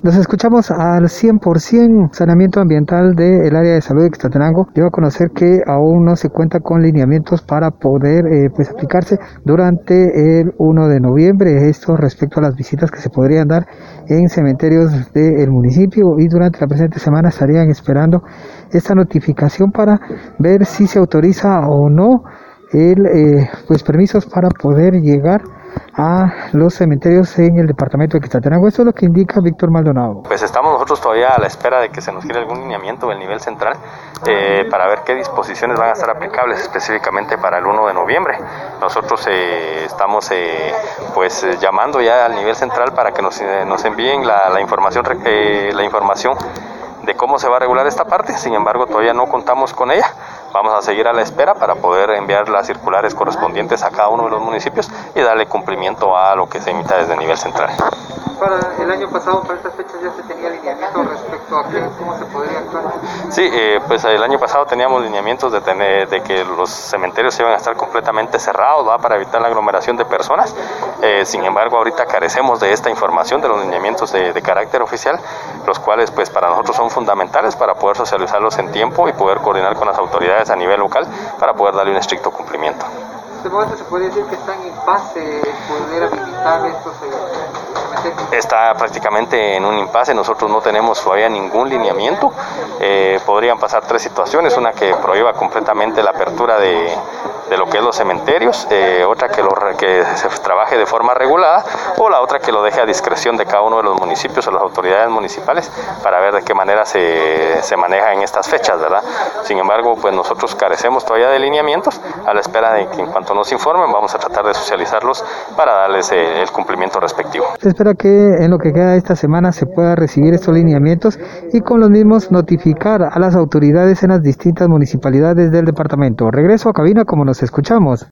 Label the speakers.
Speaker 1: Nos escuchamos al 100% saneamiento ambiental del área de salud de Extatenango. Debo conocer que aún no se cuenta con lineamientos para poder eh, pues aplicarse durante el 1 de noviembre. Esto respecto a las visitas que se podrían dar en cementerios del municipio y durante la presente semana estarían esperando esta notificación para ver si se autoriza o no el eh, pues permisos para poder llegar a los cementerios en el departamento de Quetzaltenango. Eso es lo que indica Víctor Maldonado.
Speaker 2: Pues estamos nosotros todavía a la espera de que se nos gire algún lineamiento del nivel central eh, para ver qué disposiciones van a estar aplicables específicamente para el 1 de noviembre. Nosotros eh, estamos eh, pues llamando ya al nivel central para que nos, nos envíen la, la información la información de cómo se va a regular esta parte. Sin embargo, todavía no contamos con ella. Vamos a seguir a la espera para poder enviar las circulares correspondientes a cada uno de los municipios y darle cumplimiento a lo que se emita desde el nivel central.
Speaker 1: Para el año pasado, para estas fechas, ya se tenía lineamiento respecto a cómo se podría actuar.
Speaker 2: Sí, eh, pues el año pasado teníamos lineamientos de, tener, de que los cementerios iban a estar completamente cerrados ¿va? para evitar la aglomeración de personas. Eh, sin embargo, ahorita carecemos de esta información, de los lineamientos de, de carácter oficial, los cuales pues para nosotros son fundamentales para poder socializarlos en tiempo y poder coordinar con las autoridades a nivel local para poder darle un estricto cumplimiento.
Speaker 1: ¿De momento se puede decir que están en impasse poder habilitar estos
Speaker 2: eh, Está prácticamente en un impasse, nosotros no tenemos todavía ningún lineamiento. Eh, podrían pasar tres situaciones, una que prohíba completamente la apertura de, de lo que es los cementerios, eh, otra que, lo, que se trabaje de forma regulada o la otra que lo deje a discreción de cada uno de los municipios o las autoridades municipales para ver de qué manera se, se maneja en estas fechas, ¿verdad? Sin embargo, pues nosotros carecemos todavía de lineamientos a la espera de que en cuanto nos informen vamos a tratar de socializarlos para darles eh, el cumplimiento respectivo.
Speaker 1: Se espera que en lo que queda esta semana se pueda recibir estos lineamientos y con los mismos notificar a las autoridades en las distintas municipalidades del departamento. Regreso a cabina como nos escuchamos.